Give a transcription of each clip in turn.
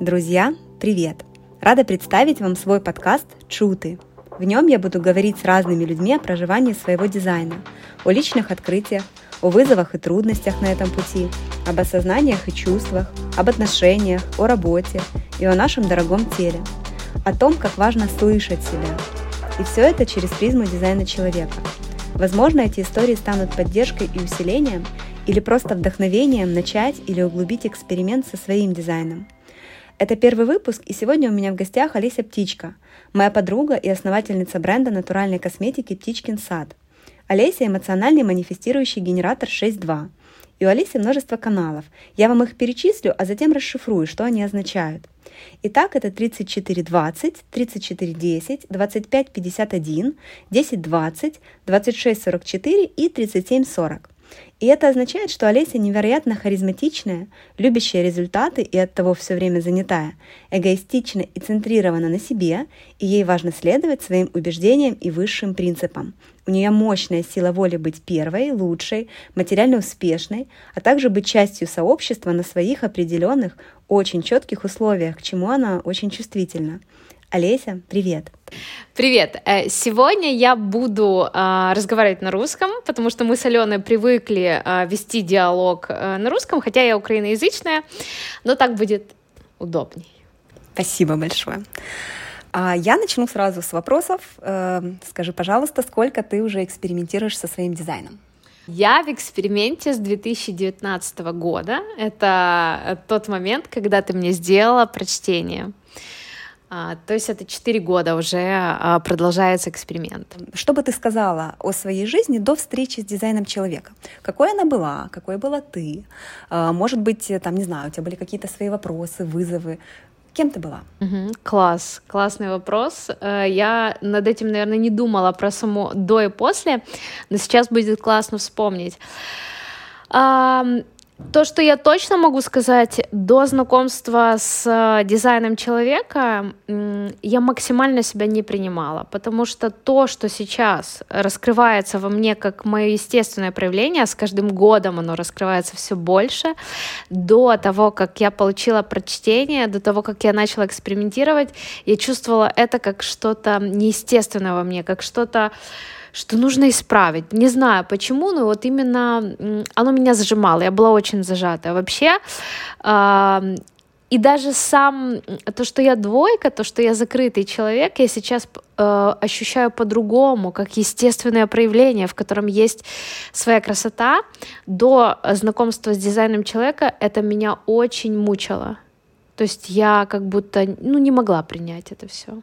Друзья, привет! Рада представить вам свой подкаст «Чуты». В нем я буду говорить с разными людьми о проживании своего дизайна, о личных открытиях, о вызовах и трудностях на этом пути, об осознаниях и чувствах, об отношениях, о работе и о нашем дорогом теле, о том, как важно слышать себя. И все это через призму дизайна человека. Возможно, эти истории станут поддержкой и усилением или просто вдохновением начать или углубить эксперимент со своим дизайном. Это первый выпуск, и сегодня у меня в гостях Алися Птичка, моя подруга и основательница бренда натуральной косметики «Птичкин сад». Олеся – эмоциональный манифестирующий генератор 6.2. И у Алисы множество каналов. Я вам их перечислю, а затем расшифрую, что они означают. Итак, это 3420, 3410, 2551, 1020, 2644 и 3740. И это означает, что Олеся невероятно харизматичная, любящая результаты и оттого все время занятая, эгоистична и центрирована на себе, и ей важно следовать своим убеждениям и высшим принципам. У нее мощная сила воли быть первой, лучшей, материально успешной, а также быть частью сообщества на своих определенных, очень четких условиях, к чему она очень чувствительна. Олеся, привет! Привет! Э, сегодня я буду э, разговаривать на русском, потому что мы с Аленой привыкли э, вести диалог э, на русском, хотя я украиноязычная, но так будет удобней. Спасибо большое. А я начну сразу с вопросов. Э, скажи, пожалуйста, сколько ты уже экспериментируешь со своим дизайном? Я в эксперименте с 2019 года. Это тот момент, когда ты мне сделала прочтение. А, то есть это 4 года уже а, продолжается эксперимент. Что бы ты сказала о своей жизни до встречи с дизайном человека? Какой она была? Какой была ты? А, может быть, там, не знаю, у тебя были какие-то свои вопросы, вызовы? Кем ты была? Угу, класс, классный вопрос. Э, я над этим, наверное, не думала про само до и после, но сейчас будет классно вспомнить. То, что я точно могу сказать, до знакомства с э, дизайном человека я максимально себя не принимала, потому что то, что сейчас раскрывается во мне как мое естественное проявление, с каждым годом оно раскрывается все больше, до того, как я получила прочтение, до того, как я начала экспериментировать, я чувствовала это как что-то неестественное во мне, как что-то что нужно исправить. Не знаю почему, но вот именно оно меня зажимало, я была очень зажата. Вообще, э, и даже сам то, что я двойка, то, что я закрытый человек, я сейчас э, ощущаю по-другому, как естественное проявление, в котором есть своя красота. До знакомства с дизайном человека это меня очень мучило. То есть я как будто ну, не могла принять это все.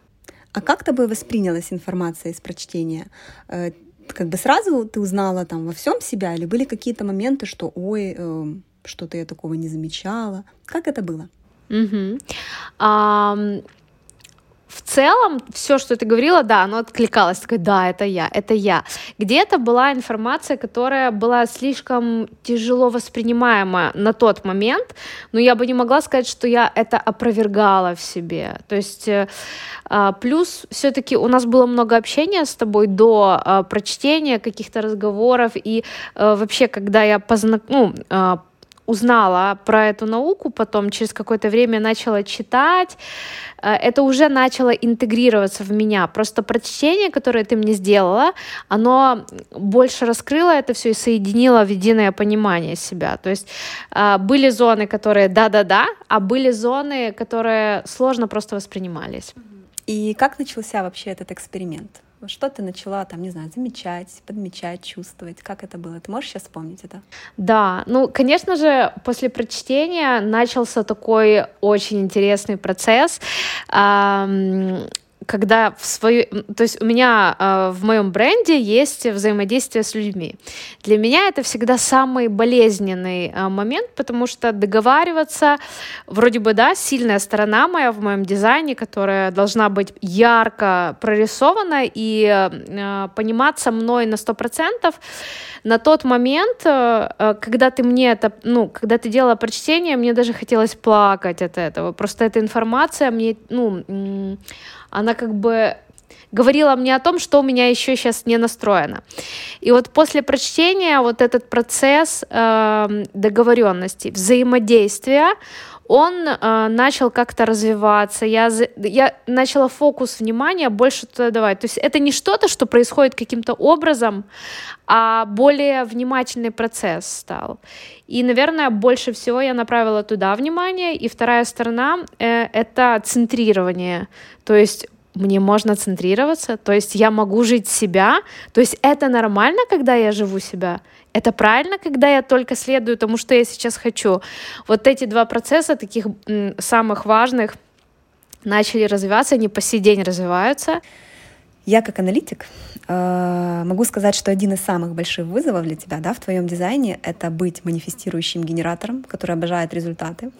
А как тобой воспринялась информация из прочтения? Э, как бы сразу ты узнала там во всем себя, или были какие-то моменты, что ой, э, что-то я такого не замечала? Как это было? Угу. Um в целом все, что ты говорила, да, оно откликалось, такое, да, это я, это я. Где-то была информация, которая была слишком тяжело воспринимаема на тот момент, но я бы не могла сказать, что я это опровергала в себе. То есть э, а, плюс все-таки у нас было много общения с тобой до а, прочтения каких-то разговоров и э, вообще, когда я познак... ну, а, узнала про эту науку, потом через какое-то время начала читать, э, это уже начало интегрироваться в меня. Просто прочтение, которое ты мне сделала, оно больше раскрыло это все и соединило в единое понимание себя. То есть э, были зоны, которые да-да-да, а были зоны, которые сложно просто воспринимались. И как начался вообще этот эксперимент? Что ты начала там, не знаю, замечать, подмечать, чувствовать? Как это было? Ты можешь сейчас вспомнить это? Да, ну, конечно же, после прочтения начался такой очень интересный процесс когда в свою, то есть у меня э, в моем бренде есть взаимодействие с людьми. Для меня это всегда самый болезненный э, момент, потому что договариваться, вроде бы, да, сильная сторона моя в моем дизайне, которая должна быть ярко прорисована и э, пониматься мной на сто процентов. На тот момент, э, э, когда ты мне это, ну, когда ты делала прочтение, мне даже хотелось плакать от этого. Просто эта информация мне, ну, она как бы говорила мне о том, что у меня еще сейчас не настроено. И вот после прочтения вот этот процесс э, договоренности, взаимодействия, он э, начал как-то развиваться, я, я начала фокус внимания больше туда давать. То есть это не что-то, что происходит каким-то образом, а более внимательный процесс стал. И, наверное, больше всего я направила туда внимание. И вторая сторона э, — это центрирование. То есть мне можно центрироваться, то есть я могу жить себя, то есть это нормально, когда я живу себя, это правильно, когда я только следую тому, что я сейчас хочу. Вот эти два процесса, таких самых важных, начали развиваться, они по сей день развиваются. Я как аналитик э, могу сказать, что один из самых больших вызовов для тебя да, в твоем дизайне — это быть манифестирующим генератором, который обожает результаты,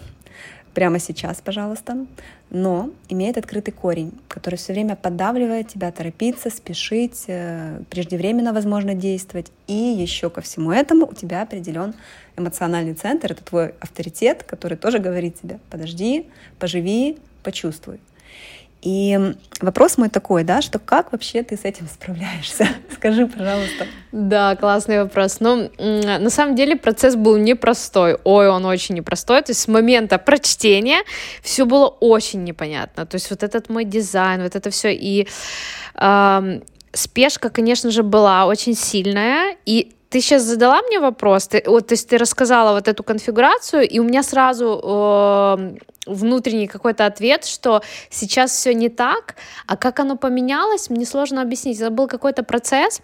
прямо сейчас, пожалуйста, но имеет открытый корень, который все время поддавливает тебя торопиться, спешить, э, преждевременно, возможно, действовать. И еще ко всему этому у тебя определен эмоциональный центр, это твой авторитет, который тоже говорит тебе, подожди, поживи, почувствуй. И вопрос мой такой, да, что как вообще ты с этим справляешься? Скажи, пожалуйста. Да, классный вопрос. Ну, на самом деле процесс был непростой. Ой, он очень непростой. То есть с момента прочтения все было очень непонятно. То есть вот этот мой дизайн, вот это все. И э, спешка, конечно же, была очень сильная. И ты сейчас задала мне вопрос, ты, вот, то есть ты рассказала вот эту конфигурацию, и у меня сразу э, внутренний какой-то ответ, что сейчас все не так, а как оно поменялось, мне сложно объяснить. Это был какой-то процесс.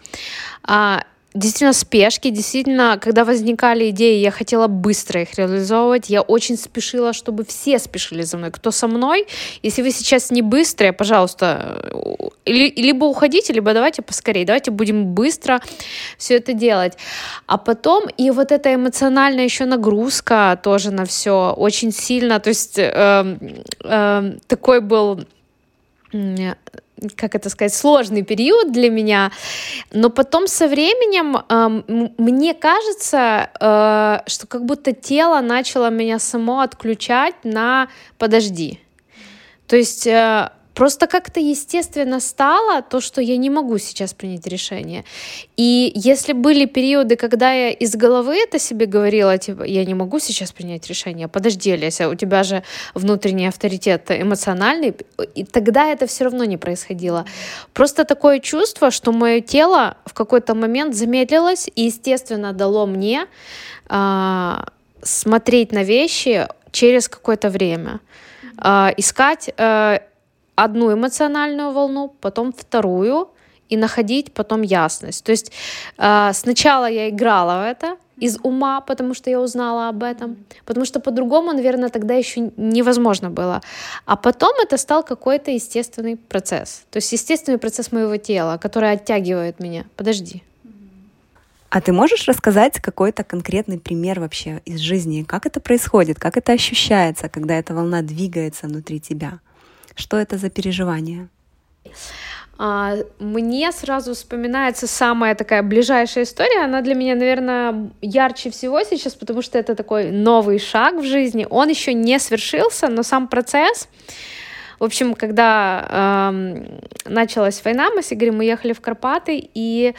Действительно спешки, действительно, когда возникали идеи, я хотела быстро их реализовывать, я очень спешила, чтобы все спешили за мной. Кто со мной, если вы сейчас не быстрые, пожалуйста, либо уходите, либо давайте поскорее, давайте будем быстро все это делать. А потом и вот эта эмоциональная еще нагрузка тоже на все очень сильно, то есть э, э, такой был как это сказать, сложный период для меня, но потом со временем э, мне кажется, э, что как будто тело начало меня само отключать на подожди. То есть э, Просто как-то естественно стало то, что я не могу сейчас принять решение. И если были периоды, когда я из головы это себе говорила, типа, я не могу сейчас принять решение, подожди, Леся, у тебя же внутренний авторитет эмоциональный, и тогда это все равно не происходило. Просто такое чувство, что мое тело в какой-то момент замедлилось и, естественно, дало мне а, смотреть на вещи через какое-то время, а, искать а, одну эмоциональную волну, потом вторую, и находить потом ясность. То есть э, сначала я играла в это из ума, потому что я узнала об этом, потому что по-другому, наверное, тогда еще невозможно было. А потом это стал какой-то естественный процесс. То есть естественный процесс моего тела, который оттягивает меня. Подожди. А ты можешь рассказать какой-то конкретный пример вообще из жизни? Как это происходит? Как это ощущается, когда эта волна двигается внутри тебя? Что это за переживание? А, мне сразу вспоминается самая такая ближайшая история. Она для меня, наверное, ярче всего сейчас, потому что это такой новый шаг в жизни. Он еще не свершился, но сам процесс. В общем, когда э, началась война, мы с Игорем уехали в Карпаты, и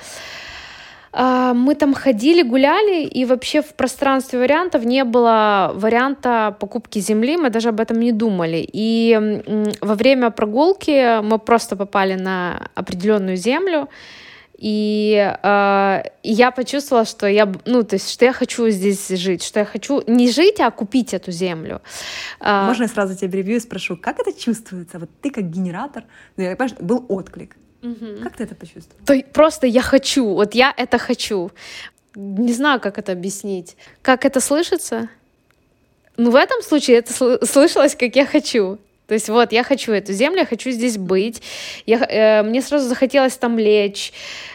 мы там ходили, гуляли, и вообще в пространстве вариантов не было варианта покупки земли, мы даже об этом не думали. И во время прогулки мы просто попали на определенную землю, и э, я почувствовала, что я, ну, то есть, что я хочу здесь жить, что я хочу не жить, а купить эту землю. Можно я сразу тебя перебью и спрошу, как это чувствуется? Вот ты как генератор, ну, я понимаю, был отклик. Угу. Как ты это почувствовала? То просто я хочу, вот я это хочу. Не знаю, как это объяснить. Как это слышится? Ну, в этом случае это слышалось, как я хочу. То есть вот, я хочу эту землю, я хочу здесь быть. Я, э, мне сразу захотелось там лечь,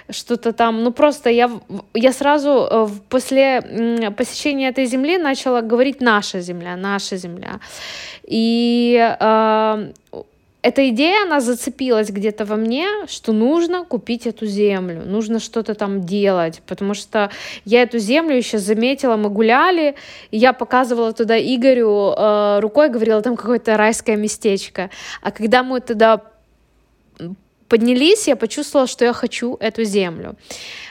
что-то там. Ну просто я, я сразу э, после э, посещения этой земли начала говорить «наша земля», «наша земля». И э, эта идея, она зацепилась где-то во мне, что нужно купить эту землю, нужно что-то там делать, потому что я эту землю еще заметила, мы гуляли, и я показывала туда Игорю э, рукой, говорила, там какое-то райское местечко. А когда мы туда поднялись, я почувствовала, что я хочу эту землю.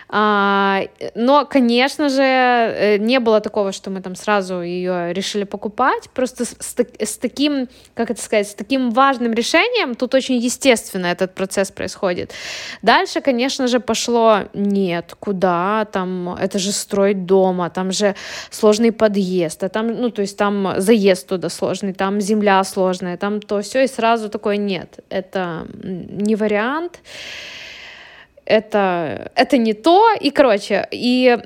А, но, конечно же, э, не было такого, что мы там сразу ее решили покупать. Просто с, с таким, как это сказать, с таким важным решением тут очень естественно этот процесс происходит. Дальше, конечно же, пошло нет, куда, там, это же строить дома, там же сложный подъезд, а там, ну, то есть там заезд туда сложный, там земля сложная, там то все, и сразу такое нет, это не вариант это, это не то, и, короче, и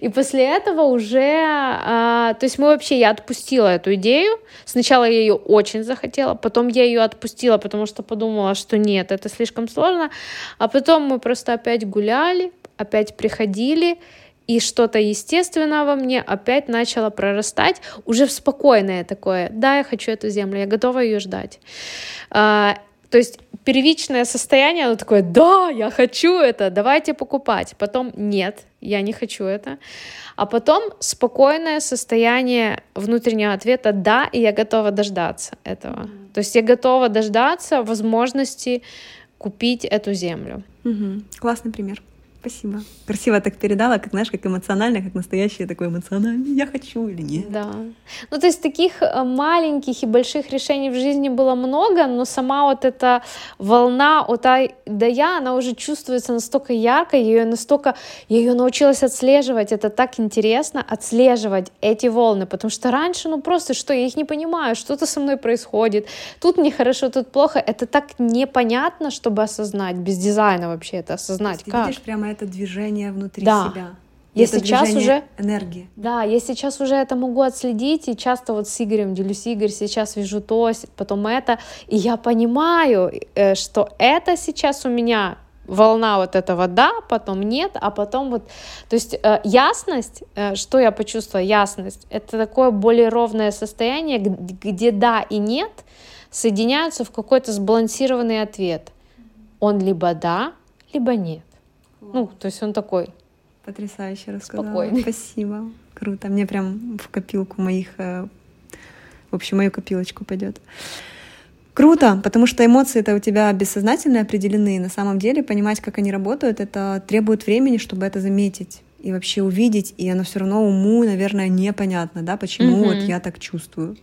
и после этого уже, а, то есть мы вообще, я отпустила эту идею. Сначала я ее очень захотела, потом я ее отпустила, потому что подумала, что нет, это слишком сложно. А потом мы просто опять гуляли, опять приходили, и что-то естественное во мне опять начало прорастать, уже в спокойное такое, да, я хочу эту землю, я готова ее ждать. А, то есть первичное состояние, оно такое, да, я хочу это, давайте покупать. Потом нет, я не хочу это. А потом спокойное состояние внутреннего ответа, да, и я готова дождаться этого. Mm-hmm. То есть я готова дождаться возможности купить эту землю. Mm-hmm. Классный пример. Спасибо. Красиво так передала, как, знаешь, как эмоционально, как настоящее такое эмоциональное «я хочу» или нет. Да. Ну, то есть таких э, маленьких и больших решений в жизни было много, но сама вот эта волна от «а» до «я», она уже чувствуется настолько ярко, ее настолько, я ее научилась отслеживать, это так интересно, отслеживать эти волны, потому что раньше, ну, просто что, я их не понимаю, что-то со мной происходит, тут нехорошо, тут плохо, это так непонятно, чтобы осознать, без дизайна вообще это осознать. Как? видишь прямо это движение внутри да. себя. Я сейчас уже энергии. Да, я сейчас уже это могу отследить, и часто вот с Игорем делюсь, Игорь, сейчас вижу то, потом это, и я понимаю, э, что это сейчас у меня волна вот этого да, потом нет, а потом вот, то есть э, ясность, э, что я почувствовала, ясность, это такое более ровное состояние, где да и нет соединяются в какой-то сбалансированный ответ. Он либо да, либо нет. Ну, то есть он такой. Потрясающе рассказала. Спокойный. Спасибо. Круто. Мне прям в копилку моих, э, в общем, мою копилочку пойдет. Круто, потому что эмоции это у тебя бессознательно определены. На самом деле понимать, как они работают, это требует времени, чтобы это заметить и вообще увидеть, и оно все равно уму, наверное, непонятно, да, почему mm-hmm. вот я так чувствую.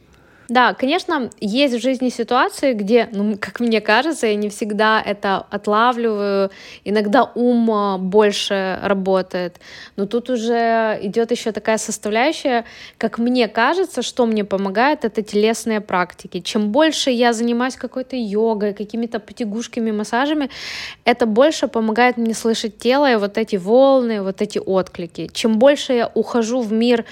Да, конечно, есть в жизни ситуации, где, ну, как мне кажется, я не всегда это отлавливаю, иногда ум а, больше работает, но тут уже идет еще такая составляющая, как мне кажется, что мне помогает, это телесные практики. Чем больше я занимаюсь какой-то йогой, какими-то потягушками, массажами, это больше помогает мне слышать тело и вот эти волны, вот эти отклики. Чем больше я ухожу в мир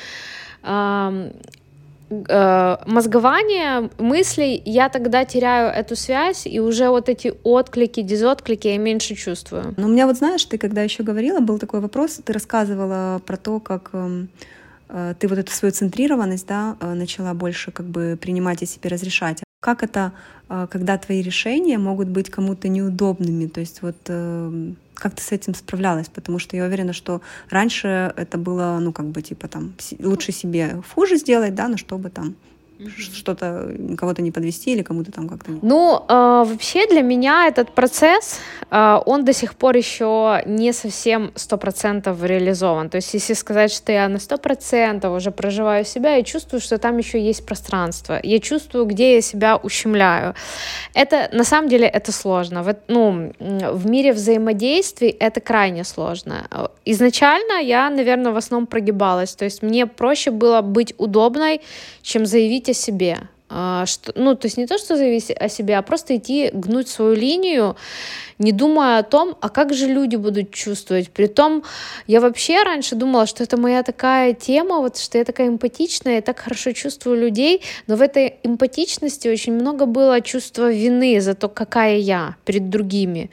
мозгование мыслей, я тогда теряю эту связь, и уже вот эти отклики, дизотклики я меньше чувствую. Но у меня вот, знаешь, ты когда еще говорила, был такой вопрос, ты рассказывала про то, как эм, э, ты вот эту свою центрированность, да, э, начала больше как бы принимать и себе разрешать. Как это, э, когда твои решения могут быть кому-то неудобными? То есть вот эм, как ты с этим справлялась? Потому что я уверена, что раньше это было, ну, как бы, типа, там, лучше себе хуже сделать, да, но чтобы там что-то кого-то не подвести или кому-то там как-то. Ну, э, вообще для меня этот процесс, э, он до сих пор еще не совсем сто процентов реализован. То есть, если сказать, что я на сто процентов уже проживаю себя, я чувствую, что там еще есть пространство. Я чувствую, где я себя ущемляю. Это на самом деле это сложно. В, ну, в мире взаимодействий это крайне сложно. Изначально я, наверное, в основном прогибалась. То есть мне проще было быть удобной, чем заявить о себе. А, что, ну, то есть не то, что заявить о себе, а просто идти гнуть свою линию, не думая о том, а как же люди будут чувствовать. Притом я вообще раньше думала, что это моя такая тема, вот что я такая эмпатичная, я так хорошо чувствую людей, но в этой эмпатичности очень много было чувства вины за то, какая я перед другими.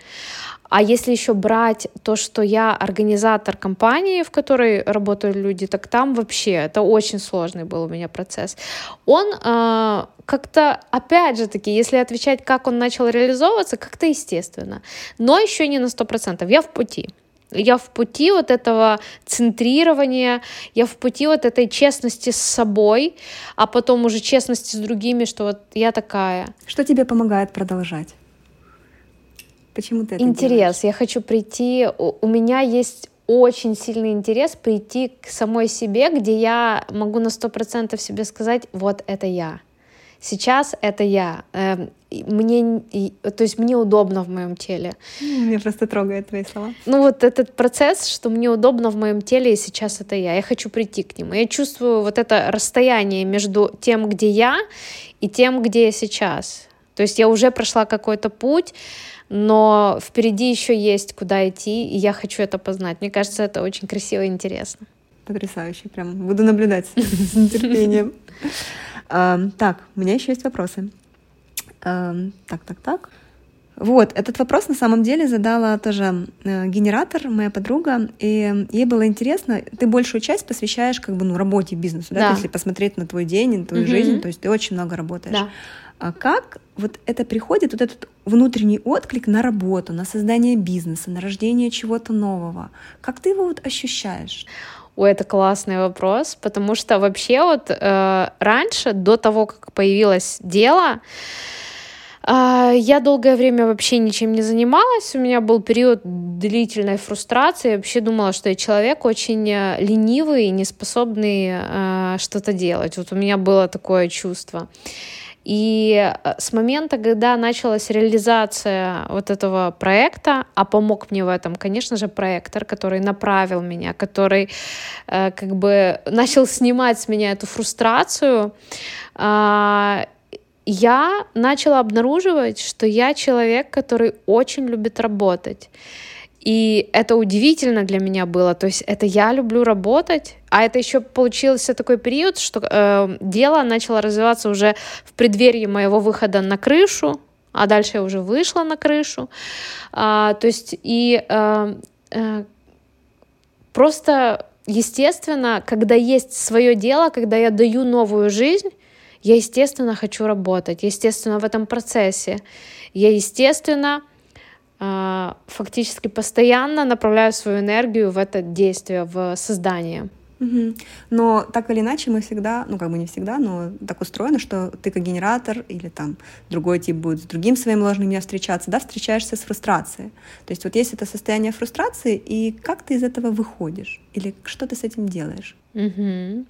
А если еще брать то, что я организатор компании, в которой работают люди, так там вообще это очень сложный был у меня процесс. Он э, как-то, опять же таки, если отвечать, как он начал реализовываться, как-то естественно. Но еще не на сто процентов. Я в пути. Я в пути вот этого центрирования, я в пути вот этой честности с собой, а потом уже честности с другими, что вот я такая. Что тебе помогает продолжать? Почему ты это Интерес. делаешь? Я хочу прийти. У, у меня есть очень сильный интерес прийти к самой себе, где я могу на сто процентов себе сказать, вот это я. Сейчас это я. Эм, мне, то есть мне удобно в моем теле. Мне просто трогает твои слова. Ну вот этот процесс, что мне удобно в моем теле, и сейчас это я. Я хочу прийти к нему. Я чувствую вот это расстояние между тем, где я, и тем, где я сейчас. То есть я уже прошла какой-то путь, но впереди еще есть куда идти, и я хочу это познать. Мне кажется, это очень красиво и интересно. Потрясающе, прям буду наблюдать с нетерпением. Так, у меня еще есть вопросы. Так, так, так. Вот, этот вопрос на самом деле задала тоже э, генератор, моя подруга, и ей было интересно, ты большую часть посвящаешь как бы ну, работе, бизнесу, да, да? если посмотреть на твой день, на твою угу. жизнь, то есть ты очень много работаешь. Да. А как вот это приходит, вот этот внутренний отклик на работу, на создание бизнеса, на рождение чего-то нового? Как ты его вот ощущаешь? Ой, это классный вопрос, потому что вообще вот э, раньше, до того, как появилось дело, э, я долгое время вообще ничем не занималась. У меня был период длительной фрустрации. Я вообще думала, что я человек очень э, ленивый и неспособный э, что-то делать. Вот у меня было такое чувство. И э, с момента, когда началась реализация вот этого проекта, а помог мне в этом, конечно же, проектор, который направил меня, который э, как бы начал снимать с меня эту фрустрацию, э, я начала обнаруживать, что я человек, который очень любит работать. И это удивительно для меня было. То есть это я люблю работать, а это еще получился такой период, что э, дело начало развиваться уже в преддверии моего выхода на крышу, а дальше я уже вышла на крышу. А, то есть и э, э, просто естественно, когда есть свое дело, когда я даю новую жизнь, я естественно хочу работать, естественно в этом процессе, я естественно фактически постоянно направляю свою энергию в это действие, в создание. Угу. Но так или иначе мы всегда, ну как бы не всегда, но так устроено, что ты как генератор или там другой тип будет с другим своим ложным я встречаться, да, встречаешься с фрустрацией. То есть вот есть это состояние фрустрации, и как ты из этого выходишь? Или что ты с этим делаешь? Угу.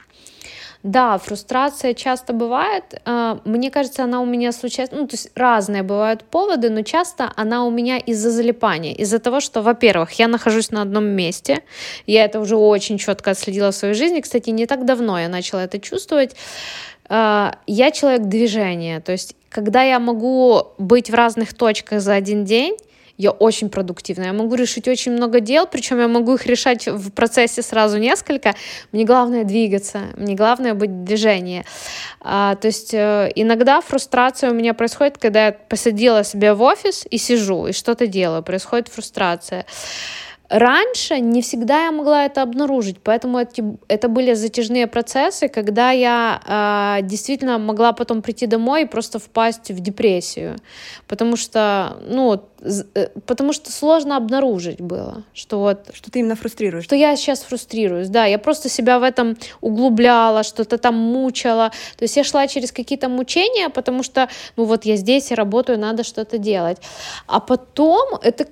Да, фрустрация часто бывает. А, мне кажется, она у меня случается, ну, то есть разные бывают поводы, но часто она у меня из-за залипания, из-за того, что, во-первых, я нахожусь на одном месте, я это уже очень четко отследила в своей жизни, кстати, не так давно я начала это чувствовать. А, я человек движения, то есть когда я могу быть в разных точках за один день, я очень продуктивная, я могу решить очень много дел, причем я могу их решать в процессе сразу несколько. Мне главное двигаться, мне главное быть в движении. А, то есть э, иногда фрустрация у меня происходит, когда я посадила себя в офис и сижу, и что-то делаю, происходит фрустрация. Раньше не всегда я могла это обнаружить, поэтому эти, это были затяжные процессы, когда я э, действительно могла потом прийти домой и просто впасть в депрессию, потому что, ну, э, потому что сложно обнаружить было, что вот... Что ты именно фрустрируешь. Что я сейчас фрустрируюсь, да, я просто себя в этом углубляла, что-то там мучала, то есть я шла через какие-то мучения, потому что, ну вот я здесь и работаю, надо что-то делать, а потом это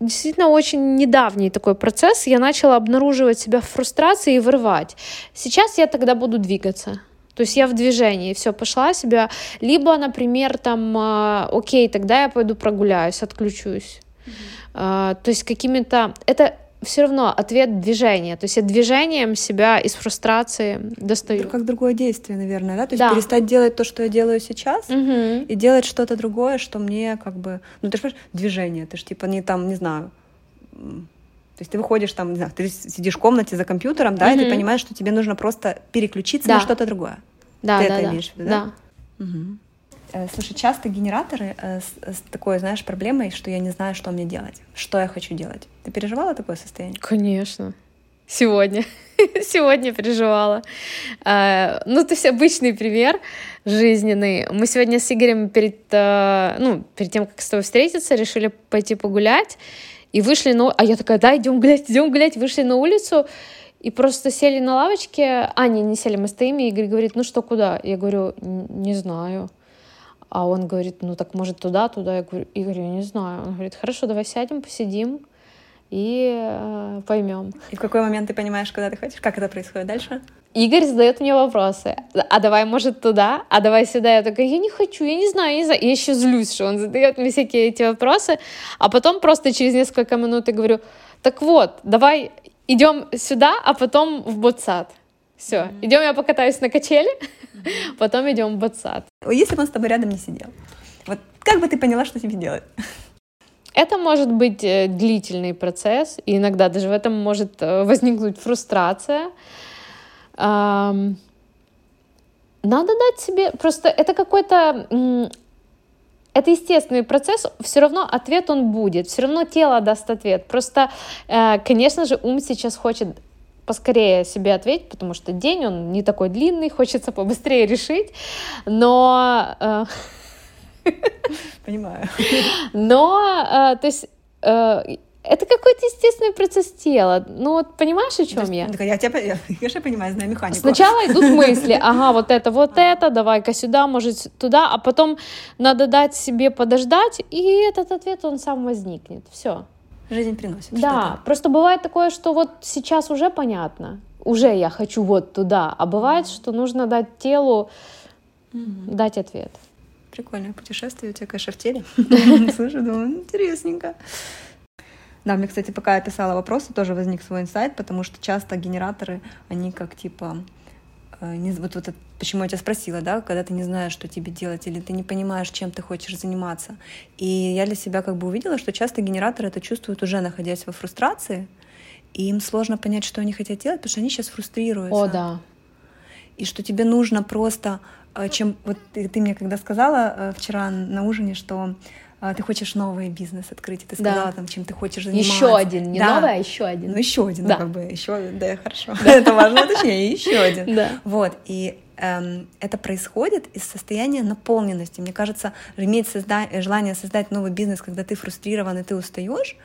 действительно очень недавний такой процесс. Я начала обнаруживать себя в фрустрации и вырывать. Сейчас я тогда буду двигаться. То есть я в движении, все, пошла себя. Либо, например, там, э, окей, тогда я пойду прогуляюсь, отключусь. Mm-hmm. Э, то есть какими-то... Это все равно ответ движения. То есть я движением себя из фрустрации достаю. Это как другое действие, наверное, да? То есть да. перестать делать то, что я делаю сейчас, угу. и делать что-то другое, что мне как бы... Ну, ты же понимаешь, движение, ты же типа не там, не знаю... То есть ты выходишь там, не знаю, ты сидишь в комнате за компьютером, да, угу. и ты понимаешь, что тебе нужно просто переключиться да. на что-то другое. Да, ты да, это да. имеешь в виду, да? Да. Угу. Э, слушай, часто генераторы э, с, такой, знаешь, проблемой, что я не знаю, что мне делать, что я хочу делать. Ты переживала такое состояние? Конечно. Сегодня. сегодня переживала. А, ну, то есть обычный пример жизненный. Мы сегодня с Игорем перед, ну, перед тем, как с тобой встретиться, решили пойти погулять. И вышли, ну, а я такая, да, идем гулять, идем гулять. Вышли на улицу, и просто сели на лавочке. А, не, не сели, мы стоим, и Игорь говорит, ну что, куда? Я говорю, не знаю. А он говорит, ну так может туда, туда. Я говорю, Игорь, я не знаю. Он говорит, хорошо, давай сядем, посидим и э, поймем. И в какой момент ты понимаешь, куда ты хочешь? Как это происходит дальше? Игорь задает мне вопросы. А давай, может, туда? А давай сюда? Я такая, я не хочу, я не знаю, я не знаю. Я еще злюсь, что он задает мне всякие эти вопросы. А потом просто через несколько минут я говорю, так вот, давай идем сюда, а потом в ботсад. Все, mm-hmm. идем, я покатаюсь на качели, mm-hmm. потом идем в ботсад. Если бы он с тобой рядом не сидел, вот как бы ты поняла, что тебе делать? Это может быть э, длительный процесс, и иногда даже в этом может э, возникнуть фрустрация. Надо дать себе, просто это какой-то, это естественный процесс, все равно ответ он будет, все равно тело даст ответ. Просто, э, конечно же, ум сейчас хочет поскорее себе ответить, потому что день он не такой длинный, хочется побыстрее решить, но Понимаю. Но, э, то есть, э, это какой-то естественный процесс тела. Ну вот понимаешь, о чем я? Я тебя, я, конечно, понимаю, знаю механику. Сначала идут мысли, ага, вот это, вот это, давай-ка сюда, может туда, а потом надо дать себе подождать, и этот ответ, он сам возникнет. Все. Жизнь приносит. Да, просто бывает такое, что вот сейчас уже понятно, уже я хочу вот туда, а бывает, что нужно дать телу дать ответ. Прикольное путешествие у тебя, конечно, в теле. Слушай, думаю, интересненько. Да, мне, кстати, пока я писала вопросы, тоже возник свой инсайт, потому что часто генераторы, они как типа не, вот, вот почему я тебя спросила, да, когда ты не знаешь, что тебе делать, или ты не понимаешь, чем ты хочешь заниматься. И я для себя как бы увидела, что часто генераторы это чувствуют уже находясь во фрустрации, и им сложно понять, что они хотят делать, потому что они сейчас фрустрируются. О, да. И что тебе нужно просто Э, чем вот ты, ты мне когда сказала э, вчера на ужине, что э, ты хочешь новый бизнес открыть, и ты сказала да. там, чем ты хочешь заниматься. Еще один, не да. новый, а еще один. Ну еще один, да. ну как бы еще, да, хорошо. Да. Это важно уточнение, еще один. Да. Вот и эм, это происходит из состояния наполненности. Мне кажется, иметь созда- желание создать новый бизнес, когда ты фрустрирован и ты устаешь,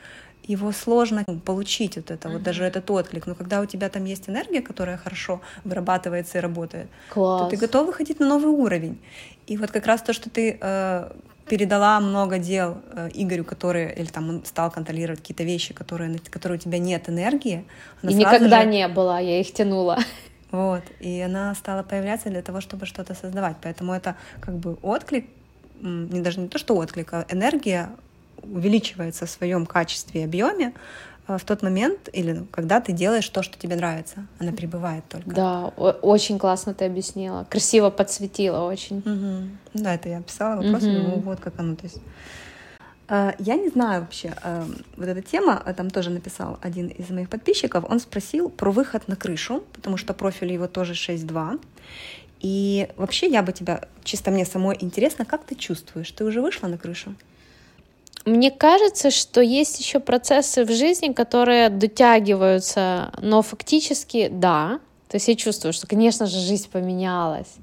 его сложно получить вот это, mm-hmm. вот даже этот отклик. Но когда у тебя там есть энергия, которая хорошо вырабатывается и работает, Класс. то ты готов выходить на новый уровень. И вот как раз то, что ты э, передала много дел э, Игорю, который или там он стал контролировать какие-то вещи, которые, которые у тебя нет энергии. И никогда же... не было, я их тянула. Вот, и она стала появляться для того, чтобы что-то создавать. Поэтому это как бы отклик, не даже не то, что отклик, а энергия увеличивается в своем качестве и объеме в тот момент или ну, когда ты делаешь то, что тебе нравится. Она прибывает только. Да, очень классно ты объяснила. Красиво подсветила очень. Угу. Да, это я писала вопрос, угу. ну, вот как оно. То есть э, я не знаю вообще, э, вот эта тема, там тоже написал один из моих подписчиков, он спросил про выход на крышу, потому что профиль его тоже 6.2. И вообще я бы тебя, чисто мне самой интересно, как ты чувствуешь? Ты уже вышла на крышу? Мне кажется, что есть еще процессы в жизни, которые дотягиваются, но фактически да. То есть я чувствую, что, конечно же, жизнь поменялась.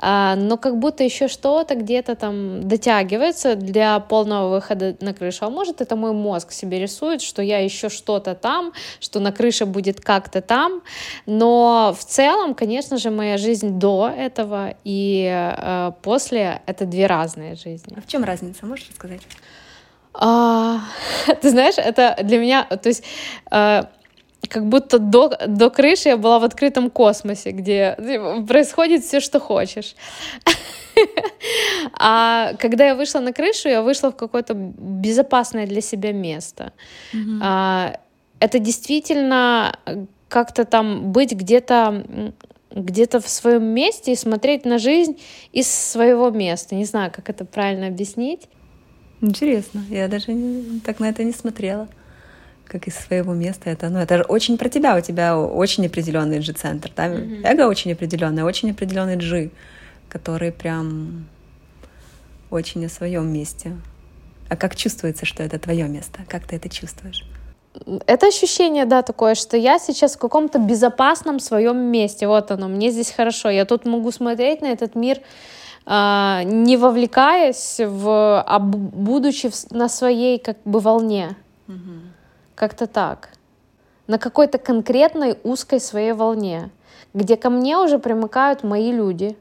А, но как будто еще что-то где-то там дотягивается для полного выхода на крышу. А может, это мой мозг себе рисует, что я еще что-то там, что на крыше будет как-то там. Но в целом, конечно же, моя жизнь до этого и э, после — это две разные жизни. А в чем разница? Можешь рассказать? А, ты знаешь, это для меня, то есть а, как будто до, до крыши я была в открытом космосе, где происходит все, что хочешь. А когда я вышла на крышу, я вышла в какое-то безопасное для себя место. А, это действительно как-то там быть где-то где-то в своем месте и смотреть на жизнь из своего места. Не знаю, как это правильно объяснить. Интересно. Я даже не, так на это не смотрела. Как из своего места это. Ну, это же очень про тебя. У тебя очень определенный G-центр. Да? Mm-hmm. Эго очень определенный, очень определенный G, который прям очень о своем месте. А как чувствуется, что это твое место? Как ты это чувствуешь? Это ощущение, да, такое, что я сейчас в каком-то безопасном своем месте. Вот оно, мне здесь хорошо. Я тут могу смотреть на этот мир не вовлекаясь в, а будучи на своей как бы волне. Угу. Как-то так. На какой-то конкретной узкой своей волне, где ко мне уже примыкают мои люди.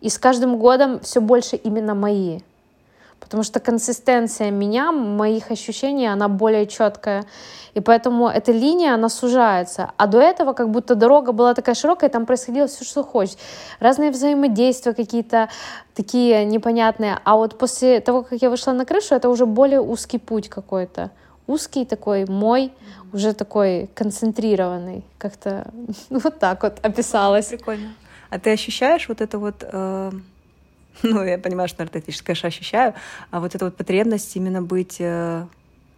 И с каждым годом все больше именно мои. Потому что консистенция меня, моих ощущений, она более четкая. И поэтому эта линия, она сужается. А до этого как будто дорога была такая широкая, и там происходило все, что хочешь. Разные взаимодействия какие-то такие непонятные. А вот после того, как я вышла на крышу, это уже более узкий путь какой-то. Узкий такой, мой, уже такой концентрированный. Как-то вот так вот описалось. Прикольно. А ты ощущаешь вот это вот... Э ну, я понимаю, что наркотически, конечно, ощущаю, а вот эта вот потребность именно быть э,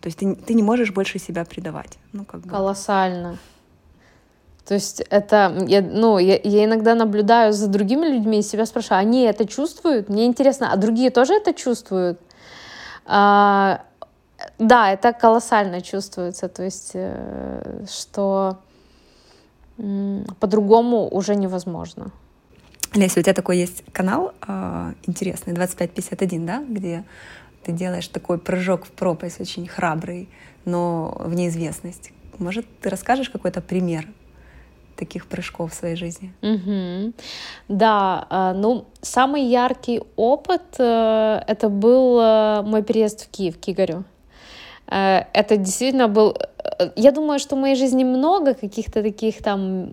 то есть ты, ты не можешь больше себя предавать. Ну, как бы. Колоссально. То есть это, я, ну, я, я иногда наблюдаю за другими людьми и себя спрашиваю, они это чувствуют? Мне интересно, а другие тоже это чувствуют? А, да, это колоссально чувствуется, то есть, э, что по-другому уже невозможно. Леся, у тебя такой есть канал э, интересный, 2551, да, где ты делаешь такой прыжок в пропасть, очень храбрый, но в неизвестность. Может, ты расскажешь какой-то пример таких прыжков в своей жизни? Угу. Да, а, ну, самый яркий опыт э, это был э, мой переезд в Киев, к Игорю. Э, это действительно был... Э, я думаю, что в моей жизни много каких-то таких там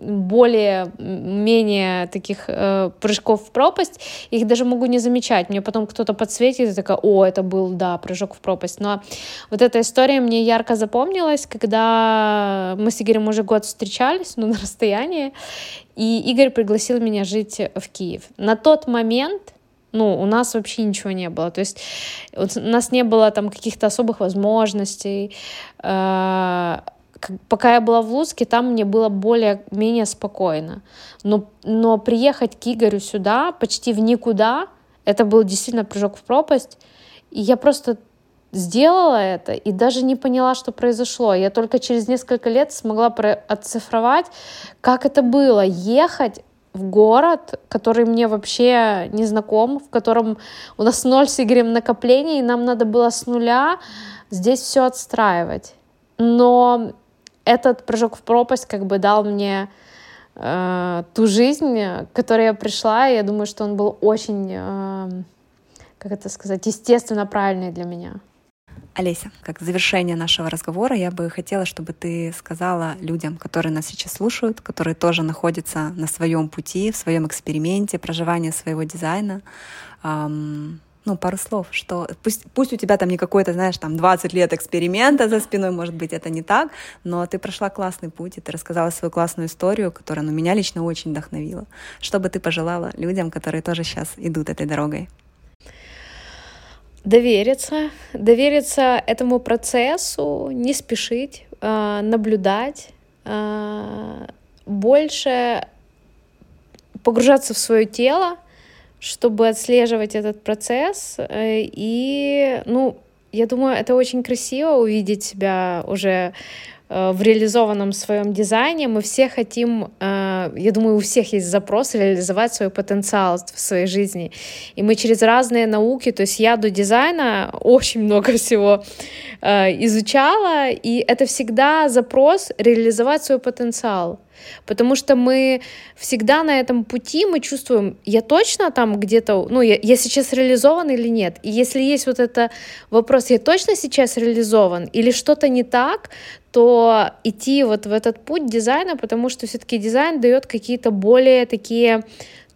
более-менее таких э, прыжков в пропасть. Их даже могу не замечать. Мне потом кто-то подсветит и такая, о, это был, да, прыжок в пропасть. Но вот эта история мне ярко запомнилась, когда мы с Игорем уже год встречались, ну, на расстоянии, и Игорь пригласил меня жить в Киев. На тот момент ну, у нас вообще ничего не было. То есть у нас не было там каких-то особых возможностей. Э, пока я была в Луцке, там мне было более-менее спокойно. Но, но приехать к Игорю сюда, почти в никуда, это был действительно прыжок в пропасть. И я просто сделала это и даже не поняла, что произошло. Я только через несколько лет смогла оцифровать, как это было ехать в город, который мне вообще не знаком, в котором у нас ноль с Игорем накоплений, и нам надо было с нуля здесь все отстраивать. Но этот прыжок в пропасть как бы дал мне э, ту жизнь, к которой я пришла, и я думаю, что он был очень, э, как это сказать, естественно правильный для меня. Олеся, как завершение нашего разговора, я бы хотела, чтобы ты сказала людям, которые нас сейчас слушают, которые тоже находятся на своем пути, в своем эксперименте проживания своего дизайна, эм, ну, пару слов, что пусть, пусть у тебя там не какой-то, знаешь, там 20 лет эксперимента за спиной, может быть, это не так, но ты прошла классный путь, и ты рассказала свою классную историю, которая, ну, меня лично очень вдохновила. Что бы ты пожелала людям, которые тоже сейчас идут этой дорогой? Довериться, довериться этому процессу, не спешить, а, наблюдать, а, больше погружаться в свое тело, чтобы отслеживать этот процесс. Э, и, ну, я думаю, это очень красиво увидеть себя уже в реализованном своем дизайне. Мы все хотим, э, я думаю, у всех есть запрос реализовать свой потенциал в своей жизни. И мы через разные науки, то есть я до дизайна очень много всего э, изучала, и это всегда запрос реализовать свой потенциал. Потому что мы всегда на этом пути, мы чувствуем, я точно там где-то, ну, я, я сейчас реализован или нет. И если есть вот это вопрос, я точно сейчас реализован или что-то не так, то идти вот в этот путь дизайна, потому что все-таки дизайн дает какие-то более такие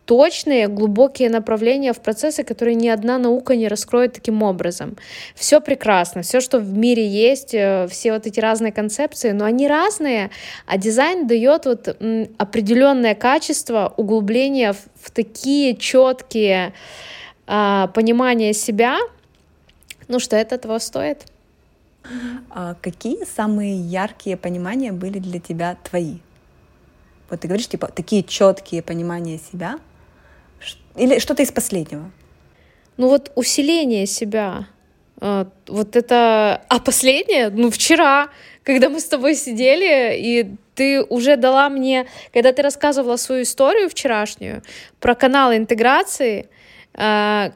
точные, глубокие направления в процессы, которые ни одна наука не раскроет таким образом. Все прекрасно, все, что в мире есть, э, все вот эти разные концепции, но они разные, а дизайн дает вот определенное качество углубления в, в такие четкие а, понимания себя, ну что это того стоит. А какие самые яркие понимания были для тебя твои? Вот ты говоришь, типа, такие четкие понимания себя, или что-то из последнего? Ну вот усиление себя. А, вот это... А последнее? Ну вчера, когда мы с тобой сидели, и ты уже дала мне... Когда ты рассказывала свою историю вчерашнюю про канал интеграции, а,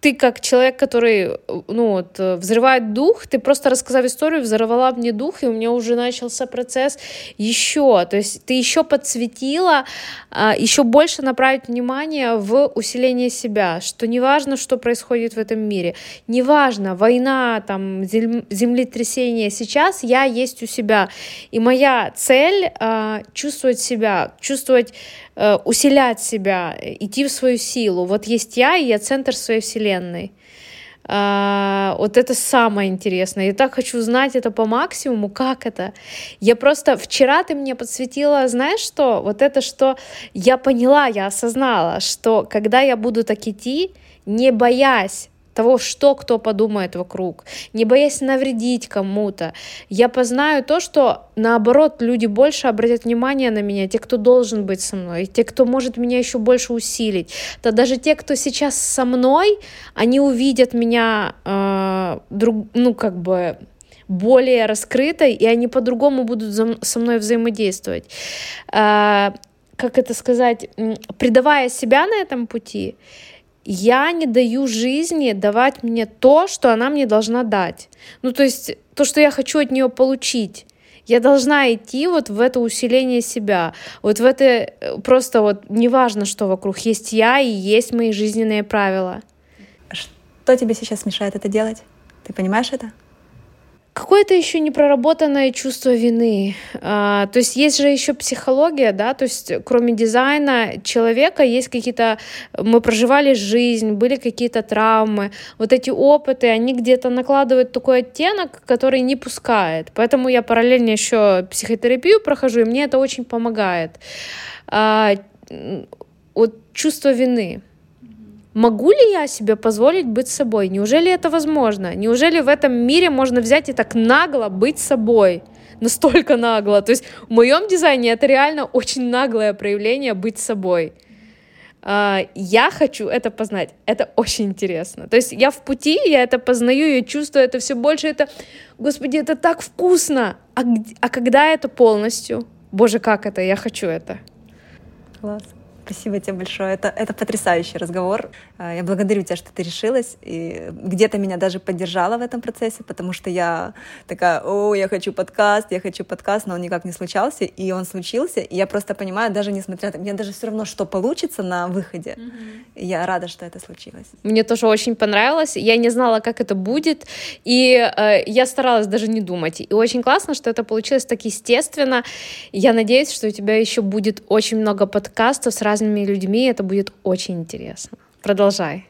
ты как человек, который, ну, вот, взрывает дух, ты просто рассказав историю, взорвала мне дух, и у меня уже начался процесс еще, то есть ты еще подсветила, а, еще больше направить внимание в усиление себя, что неважно, что происходит в этом мире, неважно, война, там, землетрясение, сейчас я есть у себя, и моя цель а, чувствовать себя, чувствовать Э, усилять себя, идти в свою силу. Вот есть я, и я центр своей вселенной. А, вот это самое интересное. Я так хочу знать это по максимуму, как это. Я просто вчера ты мне подсветила, знаешь что? Вот это, что я поняла, я осознала, что когда я буду так идти, не боясь того, что кто подумает вокруг, не боясь навредить кому-то. Я познаю то, что наоборот люди больше обратят внимание на меня, те, кто должен быть со мной, те, кто может меня еще больше усилить. То даже те, кто сейчас со мной, они увидят меня, э, друг, ну как бы более раскрытой, и они по-другому будут со мной взаимодействовать. Э, как это сказать, предавая себя на этом пути, я не даю жизни давать мне то, что она мне должна дать. Ну, то есть то, что я хочу от нее получить. Я должна идти вот в это усиление себя, вот в это э, просто вот неважно, что вокруг, есть я и есть мои жизненные правила. Что тебе сейчас мешает это делать? Ты понимаешь это? Какое-то еще непроработанное чувство вины. А, то есть есть же еще психология, да, то есть кроме дизайна человека есть какие-то, мы проживали жизнь, были какие-то травмы, вот эти опыты, они где-то накладывают такой оттенок, который не пускает. Поэтому я параллельно еще психотерапию прохожу, и мне это очень помогает. А, вот чувство вины. Могу ли я себе позволить быть собой? Неужели это возможно? Неужели в этом мире можно взять и так нагло быть собой? Настолько нагло. То есть в моем дизайне это реально очень наглое проявление быть собой. А, я хочу это познать. Это очень интересно. То есть я в пути, я это познаю, я чувствую это все больше. Это, господи, это так вкусно. А, а когда это полностью? Боже, как это? Я хочу это. Класс. Спасибо тебе большое. Это, это потрясающий разговор. А, я благодарю тебя, что ты решилась. И где-то меня даже поддержала в этом процессе, потому что я такая, о, я хочу подкаст, я хочу подкаст, но он никак не случался. И он случился. И я просто понимаю, даже несмотря на... Мне даже все равно, что получится на выходе. Mm-hmm. Я рада, что это случилось. Мне тоже очень понравилось. Я не знала, как это будет. И э, я старалась даже не думать. И очень классно, что это получилось так естественно. Я надеюсь, что у тебя еще будет очень много подкастов с разными разными людьми, это будет очень интересно. Продолжай.